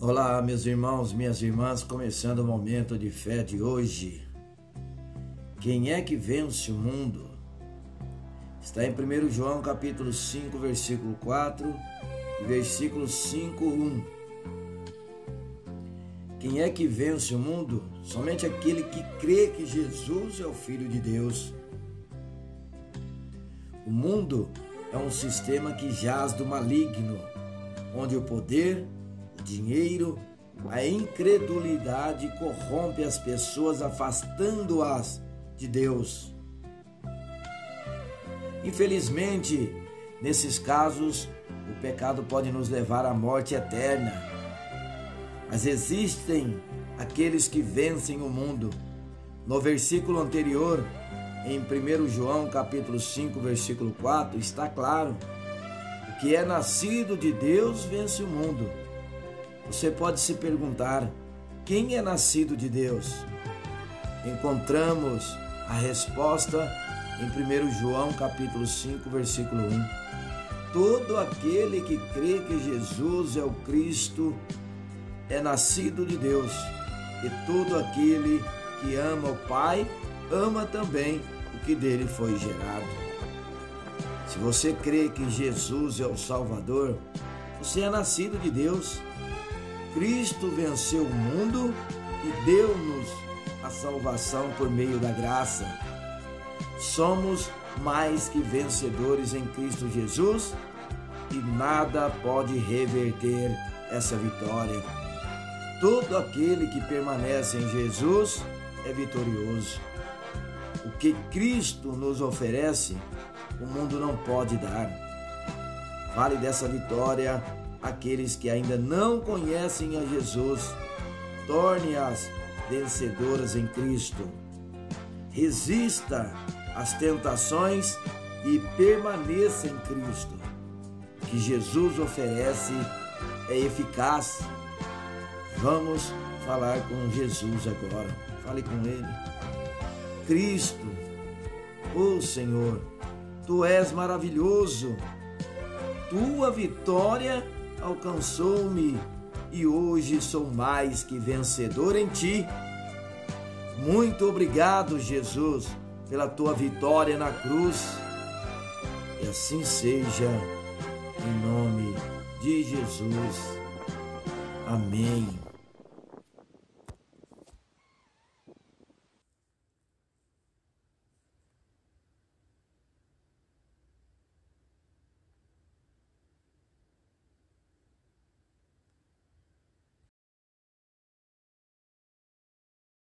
Olá, meus irmãos, minhas irmãs, começando o momento de fé de hoje. Quem é que vence o mundo? Está em 1 João capítulo 5, versículo 4 e versículo 5, 1. Quem é que vence o mundo? Somente aquele que crê que Jesus é o Filho de Deus. O mundo é um sistema que jaz do maligno, onde o poder, dinheiro, a incredulidade corrompe as pessoas, afastando-as de Deus. Infelizmente, nesses casos, o pecado pode nos levar à morte eterna. Mas existem aqueles que vencem o mundo. No versículo anterior, em 1 João capítulo 5, versículo 4, está claro: o que é nascido de Deus vence o mundo. Você pode se perguntar: quem é nascido de Deus? Encontramos a resposta em 1 João capítulo 5, versículo 1. Todo aquele que crê que Jesus é o Cristo é nascido de Deus, e todo aquele que ama o Pai ama também o que dele foi gerado. Se você crê que Jesus é o Salvador, você é nascido de Deus Cristo venceu o mundo e deu-nos a salvação por meio da graça. Somos mais que vencedores em Cristo Jesus e nada pode reverter essa vitória. Todo aquele que permanece em Jesus é vitorioso. O que Cristo nos oferece, o mundo não pode dar. Fale dessa vitória aqueles que ainda não conhecem a Jesus, torne-as vencedoras em Cristo. Resista às tentações e permaneça em Cristo. O que Jesus oferece é eficaz. Vamos falar com Jesus agora. Fale com Ele. Cristo, oh Senhor, Tu és maravilhoso. Tua vitória alcançou-me e hoje sou mais que vencedor em ti. Muito obrigado, Jesus, pela tua vitória na cruz. E assim seja, em nome de Jesus. Amém.